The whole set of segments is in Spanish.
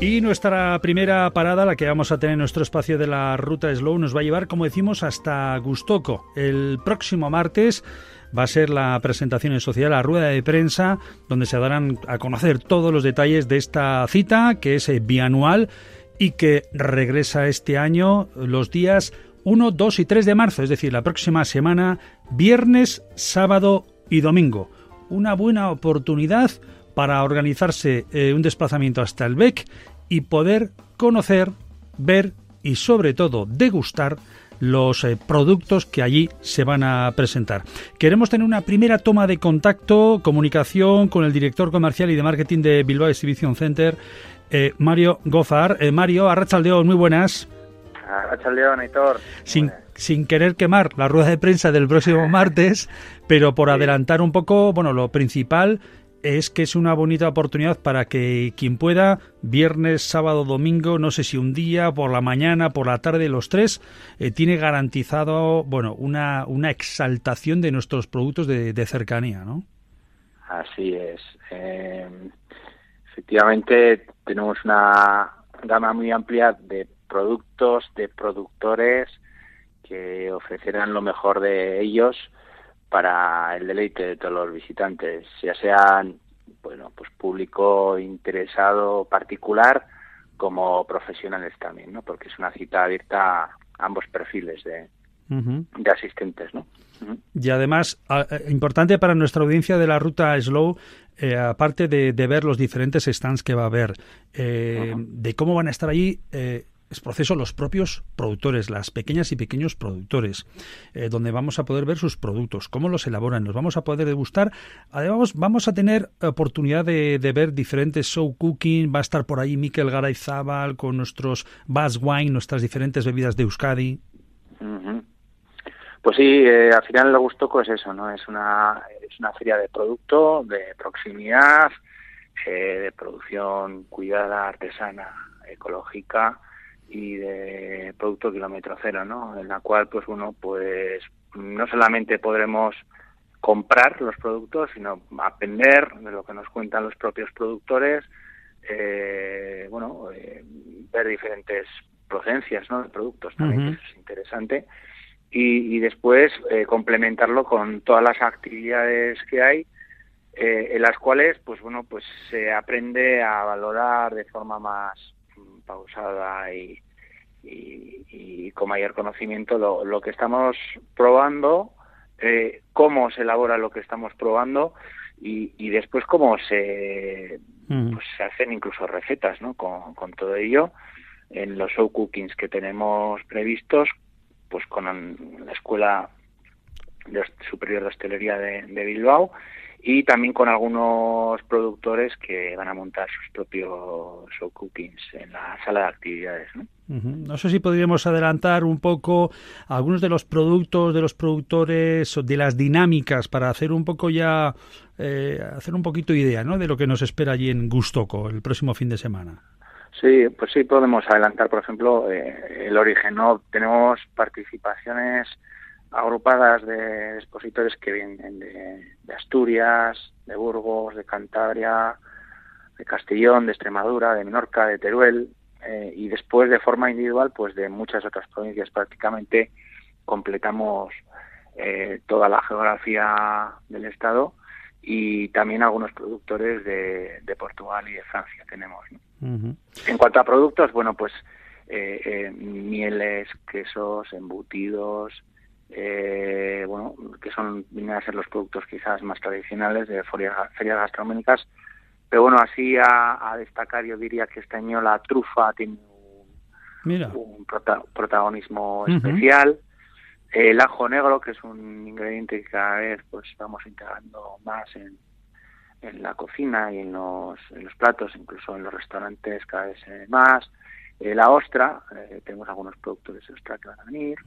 Y nuestra primera parada, la que vamos a tener en nuestro espacio de la ruta Slow, nos va a llevar, como decimos, hasta Gustoco. El próximo martes va a ser la presentación en sociedad, la rueda de prensa, donde se darán a conocer todos los detalles de esta cita, que es eh, bianual y que regresa este año los días 1, 2 y 3 de marzo, es decir, la próxima semana, viernes, sábado y domingo. Una buena oportunidad para organizarse eh, un desplazamiento hasta el BEC y poder conocer, ver y sobre todo degustar los eh, productos que allí se van a presentar. Queremos tener una primera toma de contacto, comunicación con el director comercial y de marketing de Bilbao Exhibition Center, eh, Mario Gozar. Mario, Arrachaldeón, muy buenas. Arrachaldeón, Aitor. Sin, sin querer quemar la rueda de prensa del próximo martes, pero por adelantar un poco, bueno, lo principal es que es una bonita oportunidad para que quien pueda, viernes, sábado, domingo, no sé si un día, por la mañana, por la tarde, los tres, eh, tiene garantizado, bueno, una, una exaltación de nuestros productos de, cercanía, ¿no? Así es. Eh, efectivamente, tenemos una gama muy amplia de productos, de productores que ofrecerán lo mejor de ellos para el deleite de todos los visitantes, ya sean bueno, pues público interesado particular como profesionales también, ¿no? Porque es una cita abierta a ambos perfiles de, de asistentes, ¿no? Y además, eh, importante para nuestra audiencia de la ruta Slow, eh, aparte de, ver los diferentes stands que va a haber, eh, de cómo van a estar allí, es proceso los propios productores, las pequeñas y pequeños productores, eh, donde vamos a poder ver sus productos, cómo los elaboran, nos vamos a poder degustar. Además, vamos a tener oportunidad de, ver diferentes show cooking, va a estar por ahí Miquel Garayzábal con nuestros Bass Wine, nuestras diferentes bebidas de Euskadi. Pues sí, eh, al final lo gusto es eso, ¿no? Es una, es una feria de producto, de proximidad, eh, de producción cuidada, artesana, ecológica, y de producto kilómetro cero, ¿no? En la cual, pues uno, pues no solamente podremos comprar los productos, sino aprender de lo que nos cuentan los propios productores, eh, bueno, eh, ver diferentes procedencias, ¿no? De productos también, es interesante. Y, y después eh, complementarlo con todas las actividades que hay, en las cuales, pues bueno, pues se aprende a valorar de forma más pausada y, y, con mayor conocimiento lo, lo que estamos probando, eh, cómo se elabora lo que estamos probando y, y después cómo se, pues, se hacen incluso recetas ¿no? con, con todo ello en los show cookings que tenemos previstos, pues con la Escuela Superior de Hostelería de, de Bilbao y también con algunos productores que van a montar sus propios show cookings en la sala de actividades. ¿no? no sé si podríamos adelantar un poco algunos de los productos de los productores, de las dinámicas para hacer un poco ya, eh, hacer un poquito idea ¿no? de lo que nos espera allí en Gustoco el próximo fin de semana. Sí, pues sí podemos adelantar, por ejemplo, eh, el origen. ¿no? Tenemos participaciones agrupadas de expositores que vienen de, Asturias, de Burgos, de Cantabria, de Castellón, de Extremadura, de Menorca, de Teruel, eh, y después de forma individual, pues de muchas otras provincias. Prácticamente completamos eh, toda la geografía del Estado y también algunos productores de, Portugal y de Francia tenemos. En cuanto a productos, bueno, pues eh, mieles, quesos, embutidos, eh, bueno, que son, vienen a ser los productos quizás más tradicionales de ferias, gastronómicas. Pero bueno, así a, destacar, yo diría que este año la trufa tiene un, protagonismo especial. El ajo negro, que es un ingrediente que cada vez pues vamos integrando más en, en la cocina y en los, en los platos, incluso en los restaurantes cada vez más. Eh, la ostra, eh, tenemos algunos productos de ostra que van a venir,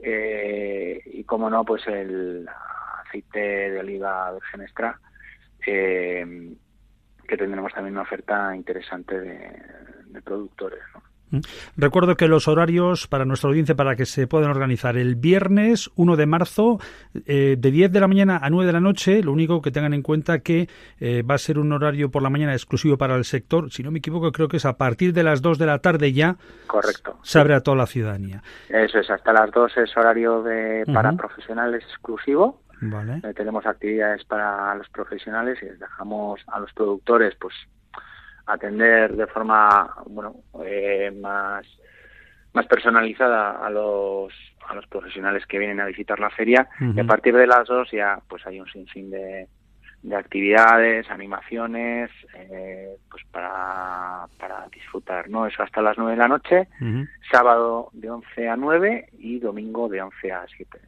eh, y como no, pues el aceite de oliva virgen extra, que tendremos también una oferta interesante de, productores. Mm. Recuerdo que los horarios para nuestra audiencia, para que se puedan organizar, el viernes 1 de marzo, eh, de 10 de la mañana a 9 de la noche, lo único que tengan en cuenta que eh, va a ser un horario por la mañana exclusivo para el sector, si no me equivoco, creo que es a partir de las 2 de la tarde ya. Correcto. Se abre a toda la ciudadanía. Eso es, hasta las 2 es horario de, para profesionales exclusivo. Vale. Eh, tenemos actividades para los profesionales y les dejamos a los productores, pues atender de forma bueno eh, más más personalizada a los a los profesionales que vienen a visitar la feria y a partir de las dos ya pues hay un sinfín de, de actividades, animaciones, eh, pues para, para disfrutar, ¿no? Eso hasta las nueve de la noche, sábado de 11 a 9 y domingo de 11 a 7 de la tarde.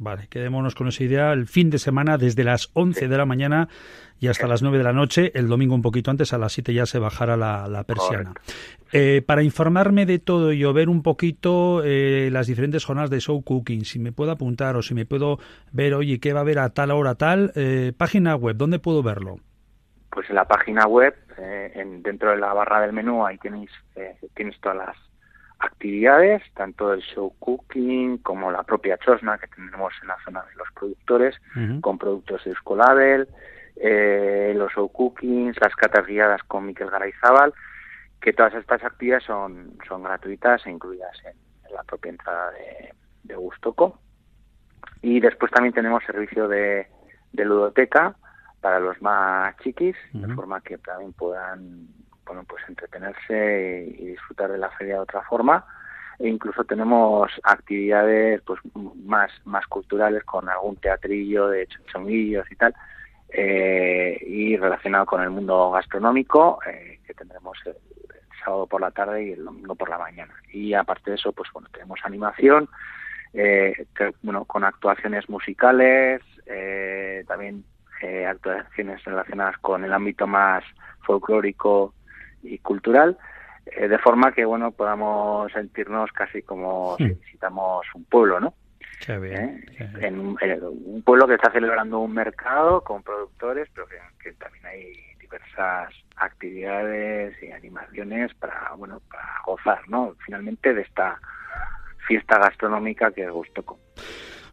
Vale, quedémonos con esa idea. El fin de semana, desde las 11 de la mañana y hasta las 9 de la noche, el domingo un poquito antes, a las 7 ya se bajará la, persiana. Eh, para informarme de todo y ver un poquito eh, las diferentes jornadas de show cooking, si me puedo apuntar o si me puedo ver, oye, ¿qué va a haber a tal hora tal? Eh, página web, ¿dónde puedo verlo? Pues en la página web, en, dentro de la barra del menú, ahí tenéis, tienes todas las actividades, tanto el show cooking como la propia chosna que tenemos en la zona de los productores, con productos de Escolabel, eh, los show cookings, las catas guiadas con Miquel Garayzábal, que todas estas actividades son, son gratuitas e incluidas en, la propia entrada de, de, Gustoco. Y después también tenemos servicio de, de ludoteca para los más chiquis, de forma que también puedan bueno, pues entretenerse y, disfrutar de la feria de otra forma. E incluso tenemos actividades pues más, más culturales con algún teatrillo de chonguillos y tal, eh, y relacionado con el mundo gastronómico, eh, que tendremos el, sábado por la tarde y el domingo por la mañana. Y aparte de eso, pues bueno, tenemos animación, eh, bueno, con actuaciones musicales, eh, también eh, actuaciones relacionadas con el ámbito más folclórico y cultural, eh, de forma que bueno podamos sentirnos casi como si hmm. visitamos un pueblo, ¿no? ¿Eh? En, un pueblo que está celebrando un mercado con productores, pero que, también hay diversas actividades y animaciones para bueno para gozar, ¿no? Finalmente de esta fiesta gastronómica que es Gustoco.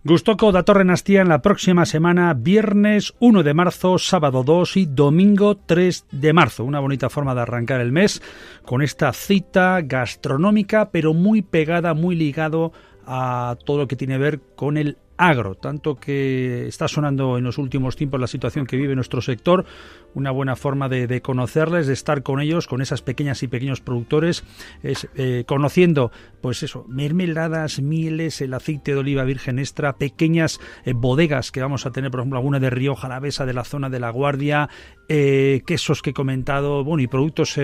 Gustoco da Torre Nastía en la próxima semana, viernes 1 de marzo, sábado 2 y domingo 3 de marzo. Una bonita forma de arrancar el mes con esta cita gastronómica, pero muy pegada, muy ligado a todo lo que tiene que ver con el agro, tanto que está sonando en los últimos tiempos la situación que vive nuestro sector, una buena forma de, conocerles, de estar con ellos, con esas pequeñas y pequeños productores, es eh, conociendo, pues eso, mermeladas, mieles, el aceite de oliva virgen extra, pequeñas eh, bodegas que vamos a tener, por ejemplo, alguna de Rioja, la Besa de la zona de la Guardia, eh, quesos que he comentado, bueno, y productos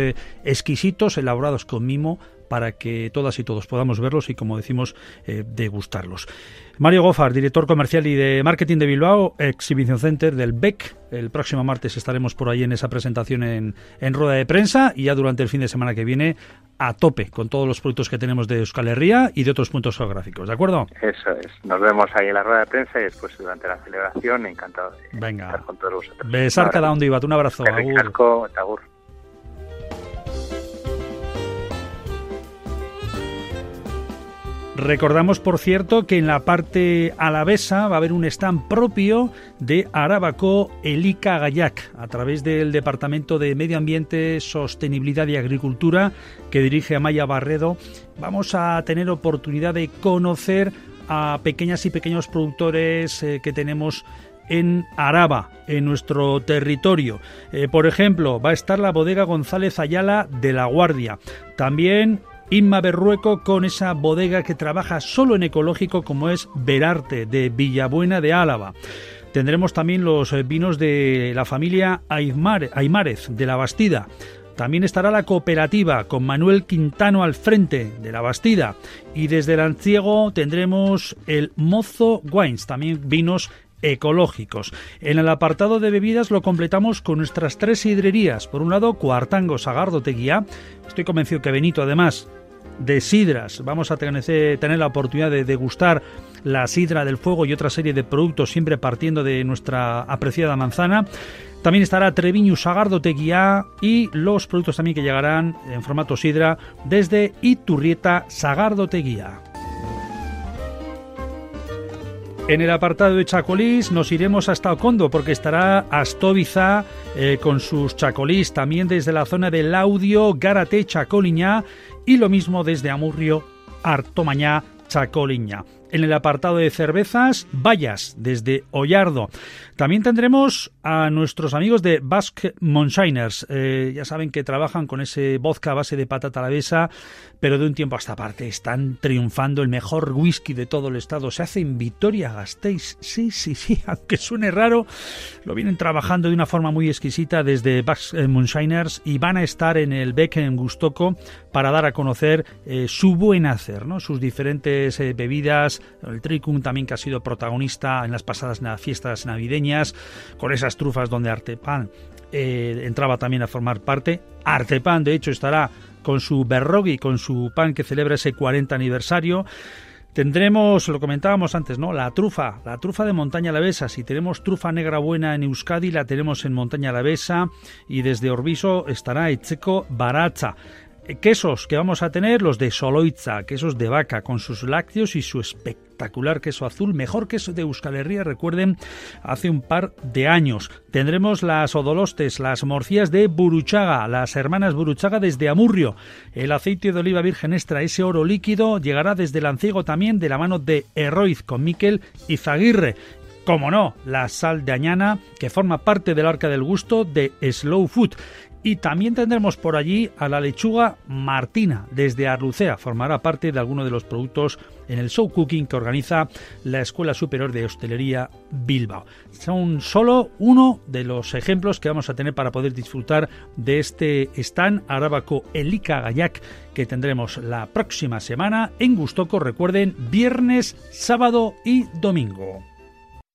exquisitos elaborados con mimo para que todas y todos podamos verlos y, como decimos, eh, degustarlos. Mario Gofar, director comercial y de marketing de Bilbao, Exhibition Center del BEC. El próximo martes estaremos por ahí en esa presentación en, en rueda de prensa y ya durante el fin de semana que viene a tope con todos los productos que tenemos de Euskal Herria y de otros puntos geográficos, ¿de acuerdo? Eso es. Nos vemos ahí en la rueda de prensa y después durante la celebración. Encantado de Venga. estar con todos vosotros. Besar cada uno, Ibat. Un abrazo. Agur. Recordamos, por cierto, que en la parte alavesa va a haber un stand propio de Arabaco Elica Gayac a través del Departamento de Medio Ambiente, Sostenibilidad y Agricultura que dirige Amaya Barredo. Vamos a tener oportunidad de conocer a pequeñas y pequeños productores eh, que tenemos en Araba, en nuestro territorio. Eh, por ejemplo, va a estar la bodega González Ayala de La Guardia. También Inma Berrueco con esa bodega que trabaja solo en ecológico como es Verarte de Villabuena de Álava. Tendremos también los eh, vinos de la familia Aymárez de la Bastida. También estará la cooperativa con Manuel Quintano al frente de la Bastida. Y desde el Anciego tendremos el Mozo Wines, también vinos ecológicos. En el apartado de bebidas lo completamos con nuestras tres hidrerías. Por un lado, Cuartango Sagardo Teguía. Estoy convencido que Benito además de sidras. Vamos a tener, tener la oportunidad de degustar la sidra del fuego y otra serie de productos, siempre partiendo de nuestra apreciada manzana. También estará Treviño Sagardoteguía y los productos también que llegarán en formato sidra desde Iturrieta Sagardoteguía. En el apartado de Chacolís nos iremos hasta Ocondo porque estará Astóbiza eh, con sus chacolís también desde la zona del Audio, Gárate, Chacoliñá y lo mismo desde Amurrio, Artomañá, Chacoliña. En el apartado de cervezas, Vallas, desde Ollardo. También tendremos a nuestros amigos de Basque Monshiners. Eh, ya saben que trabajan con ese vodka a base de patata alavesa, pero de un tiempo a esta parte están triunfando el mejor whisky de todo el estado. Se hace en Vitoria-Gasteiz. Sí, sí, sí, aunque suene raro, lo vienen trabajando de una forma muy exquisita desde Basque Monshiners y van a estar en el Beck en Gustoco para dar a conocer eh, su buen hacer, ¿no? sus diferentes eh, bebidas, el Tricum también que ha sido protagonista en las pasadas fiestas navideñas, con esas trufas donde Artepan eh, entraba también a formar parte. Artepan, de hecho, estará con su berrogui, con su pan que celebra ese 40 aniversario. Tendremos, lo comentábamos antes, ¿no? La trufa, la trufa de Montaña Alavesa. Si tenemos trufa negra buena en Euskadi, la tenemos en Montaña Alavesa y desde Orbiso estará Echeco Baracha. Quesos que vamos a tener, los de Soloitza, quesos de vaca, con sus lácteos y su espectacular queso azul, mejor queso de Euskal Herria, recuerden, hace un par de años. Tendremos las odolostes, las morcías de Buruchaga, las hermanas Buruchaga desde Amurrio. El aceite de oliva virgen extra, ese oro líquido, llegará desde Lanciego también de la mano de Herroiz con Miquel y Zaguirre. Como no, la sal de añana, que forma parte del arca del gusto de Slow Food. Y también tendremos por allí a la lechuga Martina desde Arlucea. Formará parte de alguno de los productos en el show cooking que organiza la Escuela Superior de Hostelería Bilbao. Son solo uno de los ejemplos que vamos a tener para poder disfrutar de este stand arábaco Elika Gayak que tendremos la próxima semana en Gustoco. Recuerden, viernes, sábado y domingo.